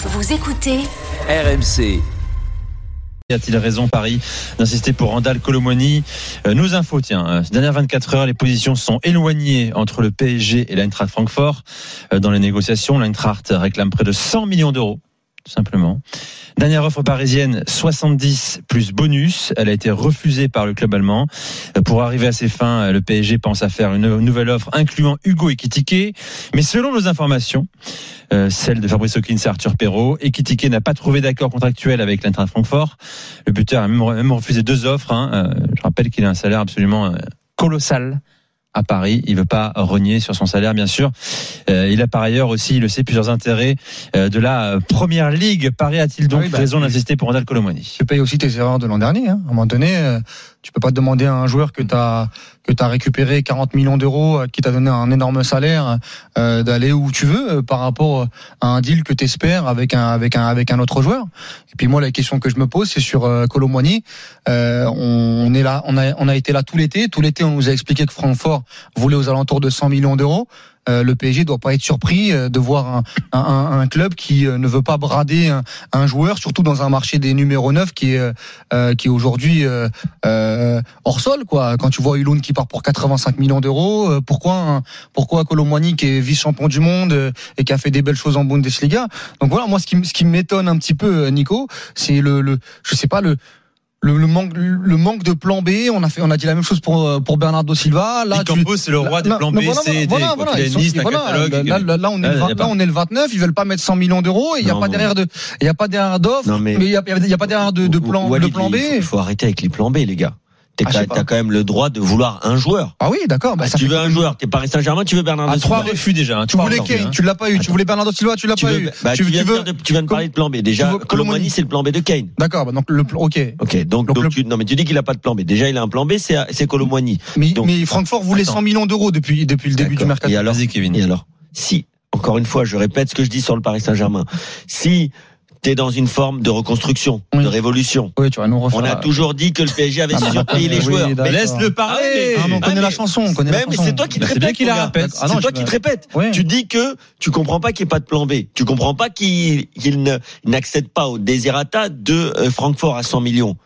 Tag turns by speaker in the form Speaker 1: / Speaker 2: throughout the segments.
Speaker 1: Vous écoutez
Speaker 2: RMC.
Speaker 3: Y a-t-il raison, Paris, d'insister pour Randall Colomoni? Euh, Nos infos, tiens. euh, Ces dernières 24 heures, les positions sont éloignées entre le PSG et l'Eintracht Francfort. Euh, Dans les négociations, l'Eintracht réclame près de 100 millions d'euros, simplement. Dernière offre parisienne, 70 plus bonus. Elle a été refusée par le club allemand. Euh, Pour arriver à ses fins, euh, le PSG pense à faire une nouvelle offre incluant Hugo Ekitike. Mais selon nos informations, euh, celle de Fabrice Hawkins et Arthur Perrault, Ekitike n'a pas trouvé d'accord contractuel avec l'Eintracht Francfort. Le buteur a même, refusé deux offres. hein. Euh, je rappelle qu'il a un salaire absolument colossal à Paris. Il veut pas renier sur son salaire, bien sûr. Euh, il a par ailleurs aussi, il le sait, plusieurs intérêts euh, de la première ligue. Paris a-t-il donc
Speaker 4: Ah oui, bah,
Speaker 3: raison d'insister pour Randall Colomoni?
Speaker 4: Tu payes aussi tes erreurs de l'an dernier. Hein. À un moment donné, euh, tu peux pas demander à un joueur que tu as que as récupéré 40 millions d'euros, euh, qui t'a donné un énorme salaire, euh, d'aller où tu veux euh, par rapport à un deal que tu espères avec un avec un avec un autre joueur. Et puis moi, la question que je me pose, c'est sur euh, Colomboigny. On, on est là, on a on a été là tout l'été. Tout l'été, on nous a expliqué que Francfort voulait aux alentours de 100 millions d'euros. Euh, le PSG doit pas être surpris euh, de voir un, club qui euh, ne veut pas brader un, joueur, surtout dans un marché des numéros 9 qui est, qui est aujourd'hui hors sol. Quoi. Quand tu vois Hulun qui part pour 85 millions d'euros, pourquoi, pourquoi Colomboigny qui est vice-champion du monde et qui a fait des belles choses en Bundesliga? Donc voilà, moi ce qui, ce qui m'étonne un petit peu, Nico, c'est le, le, je sais pas le le, le manque le manque de plan B on a fait on a dit la même chose pour euh, pour Bernardo Silva là
Speaker 3: Campos, c'est le roi des
Speaker 4: Là,
Speaker 3: plans B, C, D.
Speaker 4: là, là, là, on est
Speaker 3: Ah,
Speaker 4: le
Speaker 3: y a
Speaker 4: 20
Speaker 3: pas.
Speaker 4: là, on est le 29 ils veulent pas mettre 100 millions d'euros et il y a pas derrière de il y a pas derrière d'offre
Speaker 5: Non, mais-
Speaker 4: il y a, il y a pas derrière de, de plan de plan B
Speaker 5: il faut, il faut arrêter avec les plans B, les gars. T'es
Speaker 4: Ah,
Speaker 5: quand-. T'as quand même le droit de vouloir un joueur.
Speaker 4: ah oui d'accord bah,
Speaker 5: Ah, tu veux un joueur, t'es Paris Saint-Germain, tu veux Bernardo
Speaker 3: Ah, trois
Speaker 5: Silva.
Speaker 3: refus déjà. hein,
Speaker 4: tu voulais Kane
Speaker 3: hein.
Speaker 4: tu l'as pas eu tu voulais Bernardo Silva tu l'as
Speaker 5: Tu
Speaker 4: pas
Speaker 5: veux,
Speaker 4: eu
Speaker 5: bah,
Speaker 4: tu,
Speaker 5: tu, viens
Speaker 4: tu veux
Speaker 5: de- tu viens de parler de plan B. Déjà, Colomboigny, c'est le plan B de Kane.
Speaker 4: d'accord bah, donc le plan ok
Speaker 5: Ok, donc,
Speaker 4: Donc
Speaker 5: donc
Speaker 4: le-
Speaker 5: tu, non mais tu dis qu'il a pas de plan B. Déjà, il a un plan B, c'est c'est Colomboigny.
Speaker 4: mais,
Speaker 5: Donc-
Speaker 4: mais Francfort voulait
Speaker 3: Attends.
Speaker 4: 100 millions d'euros depuis depuis le début du mercato
Speaker 5: Et alors,
Speaker 3: Vas-y, Kevin.
Speaker 5: et alors, si encore une fois, je répète ce que je dis sur le Paris Saint-Germain. Si t'es dans une forme de reconstruction,
Speaker 4: Oui.
Speaker 5: de révolution,
Speaker 4: oui tu vas nous refaire
Speaker 5: on a toujours dit que le PSG avait
Speaker 4: Ah,
Speaker 5: surpayé les
Speaker 4: oui,
Speaker 5: joueurs. Mais
Speaker 3: Laisse-le parler.
Speaker 4: Ah, mais on connaît la chanson on connaît la
Speaker 5: Mais, c'est toi qui te
Speaker 3: Bah, répète.
Speaker 4: Ah
Speaker 5: c'est toi qui te répètes.
Speaker 4: Ouais.
Speaker 5: Tu dis que tu comprends pas qu'il n'y ait pas de plan B. Tu comprends pas qu'il n'accède pas au désirata de euh, Francfort à 100 millions.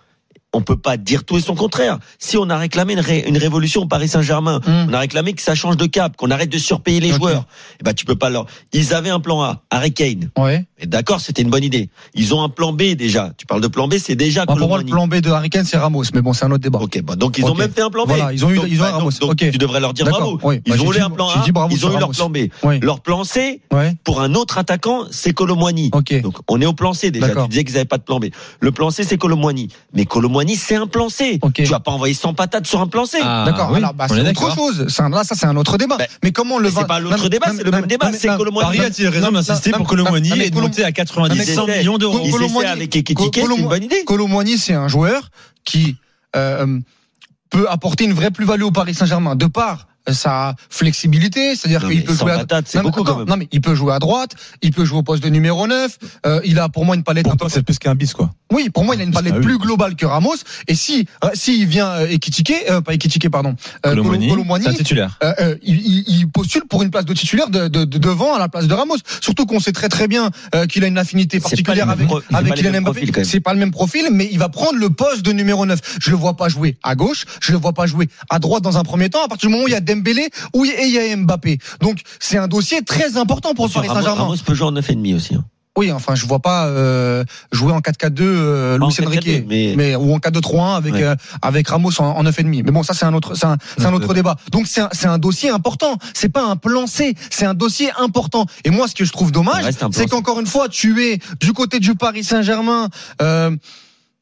Speaker 5: On peut pas dire tout et son contraire. Si on a réclamé une, ré- une révolution au Paris Saint-Germain,
Speaker 4: Hum.
Speaker 5: on a réclamé que ça change de cap, qu'on arrête de surpayer les joueurs. Eh ben tu peux pas leur. Ils avaient un plan A, Harry Kane.
Speaker 4: ouais
Speaker 5: Et d'accord, c'était une bonne idée. Ils ont un plan B déjà. Tu parles de plan B, c'est déjà
Speaker 4: Bah, pour moi le plan B de Harry Kane c'est Ramos mais bon c'est un autre débat
Speaker 5: Ok, bon, donc ils ont même fait un plan B.
Speaker 4: Voilà, ils ont eu-
Speaker 5: Donc,
Speaker 4: ils ont
Speaker 5: bah,
Speaker 4: Ramos.
Speaker 5: donc- tu devrais leur dire
Speaker 4: D'accord,
Speaker 5: bravo.
Speaker 4: oui. Bah,
Speaker 5: Ils ont eu un plan A,
Speaker 4: bravo
Speaker 5: ils ont eu leur plan B.
Speaker 4: Oui.
Speaker 5: Leur plan C,
Speaker 4: ouais
Speaker 5: pour un autre attaquant, c'est
Speaker 4: ok
Speaker 5: Donc on est au plan C déjà. Tu disais qu'ils n'avaient pas de plan B. Le plan C, c'est Colomboigny. Mais C'est un plan C.
Speaker 4: Ok.
Speaker 5: Tu vas pas envoyer 100 patates sur un plan C.
Speaker 3: Ah,
Speaker 4: D'accord.
Speaker 3: oui,
Speaker 4: Alors, bah, c'est
Speaker 3: est
Speaker 4: autre chose. C'est un- là, ça, c'est un autre débat.
Speaker 5: Bah,
Speaker 4: mais comment le
Speaker 5: c'est pas l'autre débat, c'est le même débat, c'est Colomboigny.
Speaker 3: Paris a-t-il raison d'insister pour Colomboigny et de monter à 90
Speaker 5: Ils
Speaker 3: 100
Speaker 5: essaient.
Speaker 3: millions d'euros
Speaker 5: avec Ekitike, c'est une bonne idée.
Speaker 4: Colomboigny, c'est un joueur qui euh, peut apporter une vraie plus-value au Paris Saint-Germain de par euh, sa flexibilité, c'est-à-dire qu'il peut jouer à
Speaker 5: patate, c'est
Speaker 4: non, mais
Speaker 5: beaucoup
Speaker 4: attends,
Speaker 5: quand même.
Speaker 4: non mais il peut jouer à droite, il peut jouer au poste de numéro 9, euh, il a pour moi une palette un peu
Speaker 6: c'est plus qu'un bis, quoi.
Speaker 4: Oui, pour moi, il a une palette
Speaker 6: Ah oui.
Speaker 4: plus globale que Ramos. Et si, euh, s'il vient euh, Ekitike, euh, pas Ekitike, pardon, euh,
Speaker 3: titulaire.
Speaker 4: euh, il, postule pour une place de titulaire de, de- de devant à la place de Ramos. Surtout qu'on sait très très bien qu'il a une affinité particulière avec,
Speaker 5: pro-
Speaker 4: avec Kylian Mbappé. C'est pas le même profil, mais il va prendre le poste de numéro 9. Je le vois pas jouer à gauche, je le vois pas jouer à droite dans un premier temps. À partir du moment où il y a Dembélé ou et il y a Mbappé. Donc c'est un dossier très important pour le Paris Saint-Germain.
Speaker 5: Ramos peut jouer en 9,5 aussi. hein.
Speaker 4: Oui, enfin, je vois pas euh, jouer en 4-4-2 euh, Luis Enrique,
Speaker 5: 4-4-2, mais-
Speaker 4: mais... ou en 4-2-3-1 avec
Speaker 5: Ouais.
Speaker 4: euh, avec Ramos en, en 9,5. Mais bon, ça c'est un autre c'est un, autre
Speaker 6: ouais.
Speaker 4: débat. Donc c'est un, c'est un dossier important. C'est pas un plan C, c'est un dossier important. Et moi, ce que je trouve dommage, c'est qu'encore une fois, tu es du côté du Paris Saint-Germain. Euh,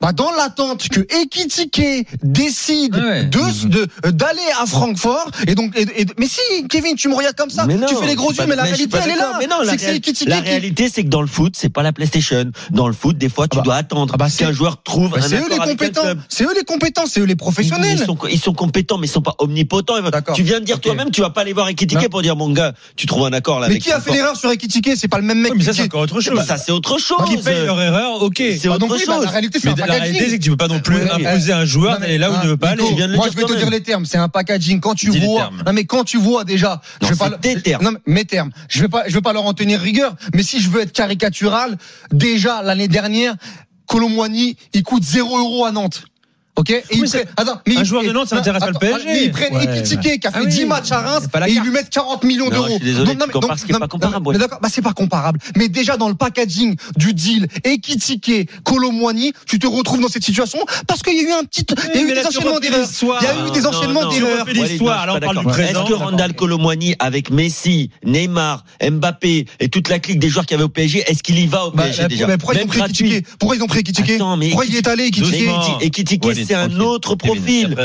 Speaker 4: bah dans l'attente que Ekitike décide
Speaker 3: Ouais.
Speaker 4: de de- d'aller à Francfort et donc et- et- mais si Kevin tu me regardes comme ça
Speaker 5: Mais non,
Speaker 4: tu fais les gros yeux mais la réalité elle est là
Speaker 5: Mais non, la,
Speaker 4: c'est que c'est
Speaker 5: réal-
Speaker 4: Ekitike
Speaker 5: la
Speaker 4: qui-
Speaker 5: réalité, c'est que dans le foot, c'est pas la PlayStation. Dans le foot, des fois, tu
Speaker 4: Ah bah-
Speaker 5: dois attendre
Speaker 4: ah bah
Speaker 5: qu'un joueur trouve
Speaker 4: Bah,
Speaker 5: un
Speaker 4: c'est eux
Speaker 5: accord
Speaker 4: les compétents. C'est eux les compétents, c'est eux les professionnels.
Speaker 5: Ils sont, ils sont compétents, mais ils sont pas omnipotents.
Speaker 4: D'accord.
Speaker 5: Tu viens de dire toi-même, tu vas pas aller voir Ekitike pour dire mon gars, tu trouves un accord là
Speaker 4: Mais
Speaker 5: avec
Speaker 4: qui a fait l'erreur sur Ekitike? C'est pas le même mec
Speaker 3: ça, c'est encore autre chose.
Speaker 5: Bah, Ça, c'est autre chose.
Speaker 3: Qui paye leur erreur, ok.
Speaker 5: C'est
Speaker 4: Ah,
Speaker 5: autre
Speaker 4: bah,
Speaker 5: chose.
Speaker 4: la réalité c'est Packaging.
Speaker 3: réalité, c'est que tu peux pas non plus
Speaker 4: Ouais,
Speaker 3: imposer à un joueur
Speaker 4: Non, mais,
Speaker 3: d'aller là où il ne veut pas aller.
Speaker 4: Moi, je vais te dire les termes. C'est un packaging. Quand tu vois, non mais quand tu vois déjà,
Speaker 5: Non,
Speaker 4: je vais pas.
Speaker 5: c'est des termes.
Speaker 4: Non, mais mes termes. Je vais pas, je vais pas leur en tenir rigueur. Mais si je veux être caricatural, déjà l'année dernière, Colomboigny, il coûte 0 euros à Nantes. Ok Et ils
Speaker 3: c'est-
Speaker 4: prennent- attends,
Speaker 3: un
Speaker 4: ils-
Speaker 3: joueur de Nantes, ça
Speaker 4: non,
Speaker 3: n'intéresse pas le PSG.
Speaker 4: Mais ils prennent
Speaker 1: Ouais,
Speaker 4: Ekitike qui a fait
Speaker 3: Ah oui,
Speaker 4: 10 matchs à Reims et ils lui mettent 40 millions
Speaker 5: Non,
Speaker 4: d'euros.
Speaker 5: je suis désolé,
Speaker 4: Donc, non,
Speaker 5: tu
Speaker 4: mais-
Speaker 5: compares
Speaker 4: donc,
Speaker 5: ce qui est
Speaker 4: non,
Speaker 5: pas
Speaker 4: non,
Speaker 5: comparable,
Speaker 4: mais
Speaker 5: ouais.
Speaker 4: D'accord, bah c'est pas comparable. Mais déjà dans le packaging du deal Ekitike, Colomboigny, tu te retrouves dans cette situation parce qu'il y a eu un petit, il y a
Speaker 3: mais
Speaker 4: eu des enchaînements d'erreurs. Il y a eu des
Speaker 5: Non,
Speaker 4: enchaînements
Speaker 5: non,
Speaker 4: d'erreurs.
Speaker 3: l'histoire,
Speaker 5: non,
Speaker 3: alors on parle du présent.
Speaker 5: Est-ce que Randall Colomwani avec Messi, Neymar, Mbappé et toute la clique des joueurs qui avaient au PSG, est-ce qu'il y va au
Speaker 4: Bah,
Speaker 5: PSG déjà
Speaker 4: mais pourquoi ils ont pris. Ekitike Pourquoi ils ont pris Ekitike
Speaker 5: mais
Speaker 4: Pourquoi il est allé Ekitike
Speaker 3: Doucement.
Speaker 5: C'est un autre
Speaker 1: profil.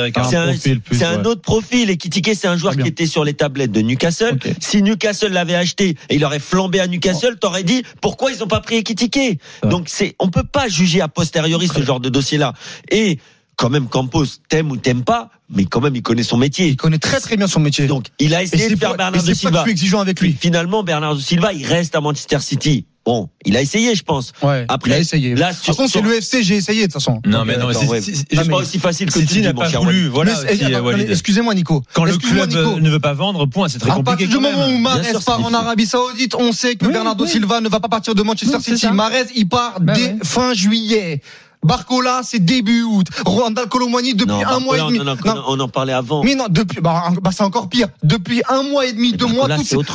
Speaker 5: C'est un, autre profil. Et Kitike, c'est un joueur qui était sur les tablettes de Newcastle. Si Newcastle l'avait acheté et il aurait flambé à Newcastle, t'aurais dit pourquoi ils ont pas pris Kitike? Donc c'est, on peut pas juger a posteriori ce genre de dossier-là. Et quand même, Campos, t'aimes ou t'aimes pas, mais quand même, il connaît son métier.
Speaker 4: Il connaît très très bien son métier.
Speaker 5: Donc, il a essayé de faire Bernardo Silva.
Speaker 4: je suis exigeant avec lui.
Speaker 5: Finalement, Bernardo Silva, il reste à Manchester City. Bon, il a essayé, je pense.
Speaker 4: Ouais.
Speaker 5: Après,
Speaker 4: il a essayé.
Speaker 5: là,
Speaker 4: de toute
Speaker 5: sur-
Speaker 4: façon, c'est
Speaker 5: sur-
Speaker 4: le FC, j'ai essayé de toute façon.
Speaker 3: Non, mais
Speaker 4: euh,
Speaker 3: non, c'est-
Speaker 5: ouais. pas aussi facile que tu
Speaker 3: City n'a pas voulu. Voilà Walid.
Speaker 4: Excusez-moi, Nico.
Speaker 3: Quand le club
Speaker 4: Nico.
Speaker 3: ne veut pas vendre, point, c'est très
Speaker 4: À
Speaker 3: compliqué.
Speaker 4: partir du moment où Mahrez part en. Arabie Saoudite, on sait que
Speaker 3: Oui,
Speaker 4: Bernardo
Speaker 3: oui.
Speaker 4: Silva ne va pas partir de Manchester City. Mahrez, il part
Speaker 3: Bah
Speaker 4: dès
Speaker 3: ouais.
Speaker 4: fin juillet. Barcola, c'est début août. Randall Colomwani depuis
Speaker 5: Non,
Speaker 4: un mois et demi.
Speaker 5: on en,
Speaker 4: Non,
Speaker 5: on en parlait avant.
Speaker 4: mais non, depuis, bah, bah, c'est encore pire. Depuis un mois et demi, deux mois, toutes, ces- toutes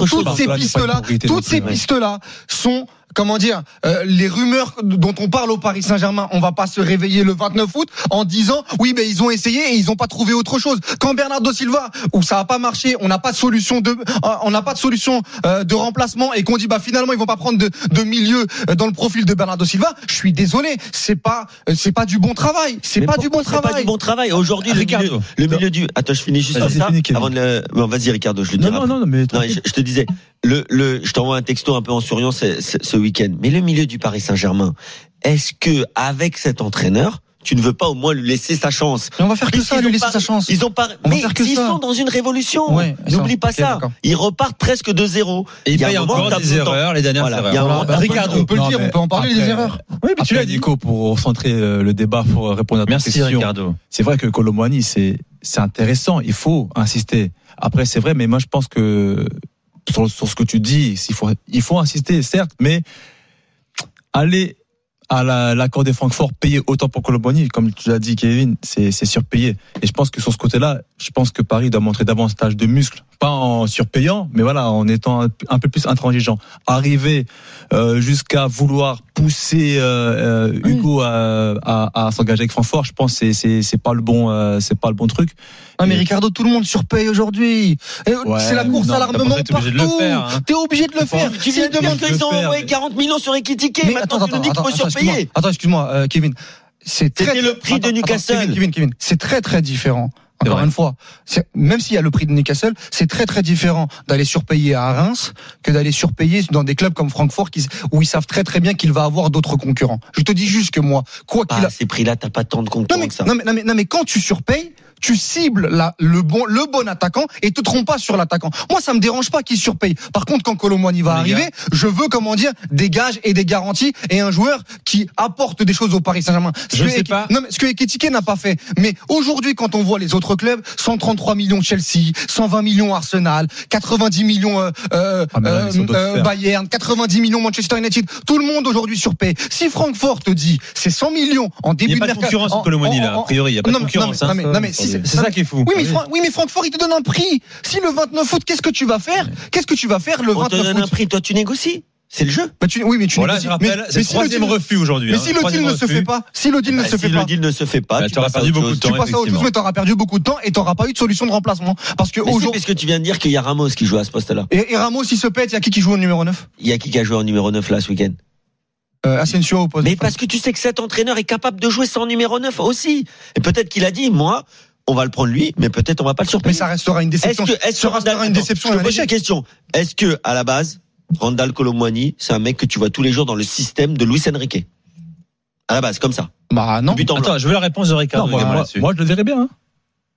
Speaker 4: pistes-là, toutes ces
Speaker 1: ouais.
Speaker 4: pistes-là sont, comment dire, euh, les rumeurs dont on parle au Paris Saint-Germain. On va pas se réveiller le 29 août en disant, oui, mais ils ont essayé et ils ont pas trouvé autre chose. Quand Bernardo Silva, où ça a pas marché, on n'a pas de solution de, euh, on n'a pas de solution euh, de remplacement et qu'on dit, bah finalement, ils vont pas prendre de, de milieu euh, dans le profil de Bernardo Silva. Je suis désolé, c'est pas, euh, c'est pas du bon travail. C'est pas du bon
Speaker 5: pourquoi c'est
Speaker 4: travail.
Speaker 5: pas du bon travail. Aujourd'hui, le
Speaker 3: Ricardo.
Speaker 5: milieu, le milieu du. Attends, je finis juste sur ça.
Speaker 1: Kevin.
Speaker 5: Avant de le... bon, vas-y, Ricardo, je le dis.
Speaker 1: Non, non, non, non, mais
Speaker 5: Non, je, je te disais, le, le, je t'envoie un texto un peu en souriant ce, ce- ce week-end. Mais le milieu du Paris Saint-Germain, est-ce que avec cet entraîneur, tu ne veux pas au moins lui laisser sa chance?
Speaker 4: Et on va faire que
Speaker 5: Mais
Speaker 4: ça,
Speaker 5: s'ils
Speaker 4: lui
Speaker 5: ont
Speaker 4: laisser
Speaker 5: pas-
Speaker 4: sa chance.
Speaker 5: Ils ont pas.
Speaker 4: On va
Speaker 5: Mais
Speaker 4: faire que
Speaker 5: ils
Speaker 4: ça.
Speaker 5: sont dans une révolution.
Speaker 4: Ouais,
Speaker 5: N'oublie pas ça. Ils repartent presque de zéro.
Speaker 3: Et il
Speaker 5: y a un moment,
Speaker 3: encore des erreurs, les dernières
Speaker 5: Voilà,
Speaker 3: erreurs.
Speaker 5: y a
Speaker 4: bah, Ricardo, on peut le dire,
Speaker 1: mais
Speaker 4: on peut en parler
Speaker 1: après-
Speaker 4: des erreurs.
Speaker 3: Oui, mais tu l'as dit.
Speaker 1: Nico, pour centrer euh, le débat, pour répondre à ta
Speaker 3: Merci,
Speaker 1: question.
Speaker 3: Ricardo.
Speaker 1: C'est vrai que Colomboigny, c'est c'est intéressant. Il faut insister. Après, c'est vrai, mais moi, je pense que sur, ce que tu dis, il faut, il faut insister, certes, mais aller à la- l'accord des Francfort, payer autant pour Colomboigny, comme tu l'as dit, Kevin, c'est surpayé. Et je pense que sur ce côté-là, je pense que Paris doit montrer davantage de muscles, pas en surpayant, mais voilà, en étant un, peu plus intransigeant. Arriver euh, jusqu'à vouloir pousser euh, euh, Hugo à, à, à s'engager avec Francfort, je pense que c'est c'est c'est pas le bon euh, c'est pas le bon truc.
Speaker 4: Ah mais Ricardo, tout le monde surpaye aujourd'hui.
Speaker 1: Ouais,
Speaker 4: c'est la course
Speaker 1: non,
Speaker 4: à l'armement
Speaker 3: pas- t'es obligé de le
Speaker 4: partout.
Speaker 3: faire, hein.
Speaker 4: T'es obligé de le faire.
Speaker 5: Tu viens de
Speaker 4: S'il
Speaker 5: dire
Speaker 4: demande-
Speaker 5: qu'ils ont envoyé
Speaker 1: mais-
Speaker 5: 40 millions sur Ekitike.
Speaker 4: Mais
Speaker 5: Maintenant, tu nous dis qu'il faut surpayer.
Speaker 4: Attends, excuse-moi, euh, Kevin. C'est très.
Speaker 5: Le prix de
Speaker 4: Attends, attends,
Speaker 5: Newcastle.
Speaker 4: Kevin, Kevin, Kevin, c'est très très différent. Encore
Speaker 3: vrai.
Speaker 4: une fois, même s'il y a le prix de Newcastle, c'est très très différent d'aller surpayer à Reims que d'aller surpayer dans des clubs comme Francfort qui, où ils savent très très bien qu'il va avoir d'autres concurrents. Je te dis juste que moi, quoi qu'il
Speaker 5: Ah,
Speaker 4: a,
Speaker 5: ces prix-là, t'as pas tant de
Speaker 4: non
Speaker 5: concurrents
Speaker 4: mais,
Speaker 5: que ça.
Speaker 4: non, mais, non, mais, non, mais quand tu surpayes, tu cibles la, le bon le bon attaquant et te trompes pas sur l'attaquant. Moi, ça me dérange pas qu'il surpaye. Par contre, quand Colomboigny va
Speaker 3: Les gars.
Speaker 4: arriver, je veux comment dire des gages et des garanties et un joueur qui apporte des choses au Paris Saint-Germain. Ce
Speaker 3: Je
Speaker 4: que
Speaker 3: sais pas.
Speaker 4: Non, mais ce que Ekitike n'a pas fait. Mais aujourd'hui, quand on voit les autres clubs, 133 millions Chelsea, 120 millions Arsenal, 90 millions euh, euh,
Speaker 1: Ah, là,
Speaker 4: euh. Bayern, 90 millions Manchester United, tout le monde aujourd'hui surpaye. Si Francfort te dit c'est 100 millions en
Speaker 3: Il
Speaker 4: début
Speaker 3: n'y a pas de concurrence
Speaker 4: en-
Speaker 3: Colomboigny, là, a priori. Il n'y a pas de
Speaker 4: non, mais-
Speaker 3: concurrence.
Speaker 4: non,
Speaker 3: hein.
Speaker 4: mais- non, mais si c'est-
Speaker 3: ça qui est fou.
Speaker 4: oui mais, Fran- oui, mais Francfort, il te donne un prix. Si le 29 août, qu'est-ce que tu vas faire Qu'est-ce que tu vas faire le
Speaker 5: On te
Speaker 4: 29
Speaker 5: donne un
Speaker 4: août
Speaker 5: prix, toi tu négocies. C'est le jeu.
Speaker 4: Bah, tu- Oui, mais tu
Speaker 3: Voilà,
Speaker 4: négocies.
Speaker 3: je rappelle,
Speaker 4: Mais- si le deal-
Speaker 3: refus aujourd'hui.
Speaker 4: Mais
Speaker 3: hein.
Speaker 4: si le deal ne se
Speaker 3: refus.
Speaker 4: fait pas, si le deal ne
Speaker 5: Bah,
Speaker 4: se
Speaker 5: si
Speaker 4: fait
Speaker 5: le
Speaker 4: pas,
Speaker 5: deal ne se fait pas,
Speaker 3: Bah,
Speaker 5: tu à
Speaker 3: perdu beaucoup de temps.
Speaker 4: tu passes à autre chose, mais t'auras perdu beaucoup de temps et t'auras pas eu de solution de remplacement. Parce que
Speaker 5: si,
Speaker 4: aujourd'hui,
Speaker 5: parce que tu viens de dire qu'il y a Ramos qui joue à ce poste-là.
Speaker 4: et, et Ramos, il se pète, il y a qui qui joue au numéro 9
Speaker 5: Il y a qui qui a joué en numéro 9 là ce week-end?
Speaker 4: Euh, Asensio au poste.
Speaker 5: Mais parce que tu sais que cet entraîneur est capable de jouer sans numéro 9 aussi. Et peut-être qu'il a dit, moi, on va le prendre lui, mais peut-être on va pas le
Speaker 4: Mais
Speaker 5: surpayer.
Speaker 4: ça restera une
Speaker 5: Est-ce
Speaker 4: déception.
Speaker 5: que, est-ce que
Speaker 4: ça restera une déception
Speaker 5: je te une question. Est-ce que, à la base, Randall Colomwani, c'est un mec que tu vois tous les jours dans le système de Luis Enrique? À la base, comme ça.
Speaker 4: Bah non.
Speaker 3: Attends, je veux la réponse de Ricardo
Speaker 1: Non, moi, moi, je le verrais bien. hein.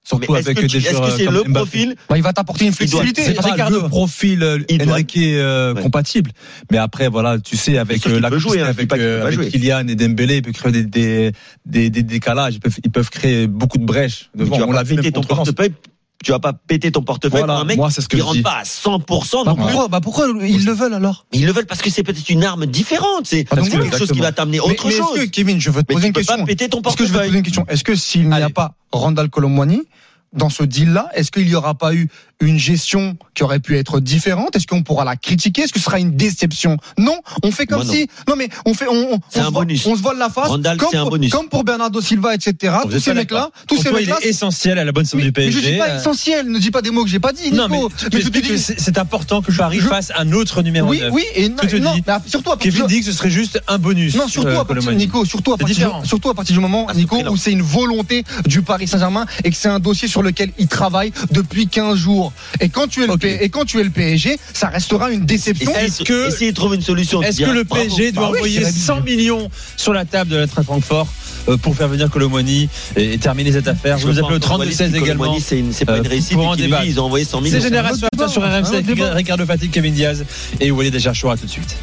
Speaker 1: Surtout avec
Speaker 5: que
Speaker 1: des
Speaker 5: est-ce que c'est le
Speaker 1: Mbappé.
Speaker 5: profil
Speaker 4: Bah, il va t'apporter une flexibilité.
Speaker 1: C'est pas
Speaker 3: Ricardo.
Speaker 1: le profil euh, Enrique euh,
Speaker 5: Ouais.
Speaker 1: compatible. Mais après, voilà, tu sais, avec euh, la
Speaker 5: peut jouer, hein,
Speaker 1: avec, euh, avec. Kylian et Dembélé, ils peuvent créer des, des, des, des décalages. Ils peuvent, ils peuvent créer beaucoup de brèches.
Speaker 5: tu
Speaker 1: Devant.
Speaker 5: vas
Speaker 1: On l'a vu
Speaker 5: ton portefeuille. Tu vas pas péter ton portefeuille
Speaker 1: Voilà,
Speaker 5: pour un mec
Speaker 1: moi, c'est ce que
Speaker 5: qui rentre
Speaker 1: dis.
Speaker 5: pas à 100%
Speaker 4: Bah, pourquoi, bah, pourquoi ils le veulent alors?
Speaker 5: Ils le veulent parce que c'est peut-être une arme différente. C'est
Speaker 4: Ah,
Speaker 5: quelque chose qui va t'amener autre
Speaker 4: mais
Speaker 5: chose.
Speaker 4: Est-ce que, Kevin, je veux te
Speaker 5: Mais
Speaker 4: poser
Speaker 5: tu
Speaker 4: une
Speaker 5: peux
Speaker 4: question.
Speaker 5: pas péter ton
Speaker 4: Est-ce que je vais te
Speaker 5: portefeuille.
Speaker 4: poser une question? Est-ce que s'il n'y a pas Randall Colomwani dans ce deal-là, est-ce qu'il n'y aura pas eu une gestion qui aurait pu être différente? Est-ce qu'on pourra la critiquer? Est-ce que ce sera une déception? Non, on fait comme
Speaker 5: Moi,
Speaker 4: si. Non, mais on fait. On, on,
Speaker 5: C'est
Speaker 4: on
Speaker 5: un
Speaker 4: se on se voile la face.
Speaker 5: Randall,
Speaker 4: comme, pour,
Speaker 5: bonus.
Speaker 4: comme pour Bernardo Silva, etc.
Speaker 3: Vous
Speaker 4: Tous ces mecs-là, tous ces
Speaker 3: il
Speaker 4: mecs-là.
Speaker 3: est essentiel à la bonne santé du
Speaker 4: mais je
Speaker 3: PSG.
Speaker 4: dis pas
Speaker 3: euh,
Speaker 4: essentiel. Ne dis pas des mots que j'ai pas dit. Nico.
Speaker 3: Non, mais tu, tu
Speaker 4: Mais je te
Speaker 3: expliques
Speaker 4: dis-
Speaker 3: que c'est important que Paris
Speaker 4: je-
Speaker 3: fasse un autre numéro
Speaker 4: oui,
Speaker 3: 9.
Speaker 4: oui, et non,
Speaker 3: Tu
Speaker 4: non,
Speaker 3: dis-
Speaker 4: mais surtout à partir
Speaker 3: Kevin
Speaker 4: de-
Speaker 3: dit que ce serait juste un bonus.
Speaker 4: Non, surtout
Speaker 3: euh,
Speaker 4: à partir. Nico, surtout à
Speaker 3: C'est
Speaker 4: partir,
Speaker 3: différent.
Speaker 4: du, surtout à partir du moment,
Speaker 5: Ah,
Speaker 4: Nico, où c'est une volonté du Paris Saint-Germain et que c'est un dossier sur lequel il travaille depuis 15 jours. Et quand tu es le. P- et quand tu es le PSG, ça restera une déception.
Speaker 3: Est-ce que-
Speaker 5: essayez de trouver une solution.
Speaker 3: Est-ce que le
Speaker 5: bravo.
Speaker 3: PSG doit
Speaker 4: Bah oui,
Speaker 3: envoyer
Speaker 4: dirais
Speaker 3: 100 millions sur la table de la Train Francfort euh, pour faire venir Colomoni et, et terminer cette affaire
Speaker 5: Je
Speaker 3: Vous au
Speaker 5: encore
Speaker 3: 32-16
Speaker 5: valider que
Speaker 3: également.
Speaker 5: C'est une- c'est pas
Speaker 3: Euh,
Speaker 5: une réussite.
Speaker 3: pour en débattre.
Speaker 5: dit, Ils ont envoyé 100 millions.
Speaker 3: C'est Génération sur
Speaker 4: débat,
Speaker 3: RMC
Speaker 4: débat.
Speaker 3: Ricardo Fatigue, Kevin Diaz et Walid Acharchoura tout de suite.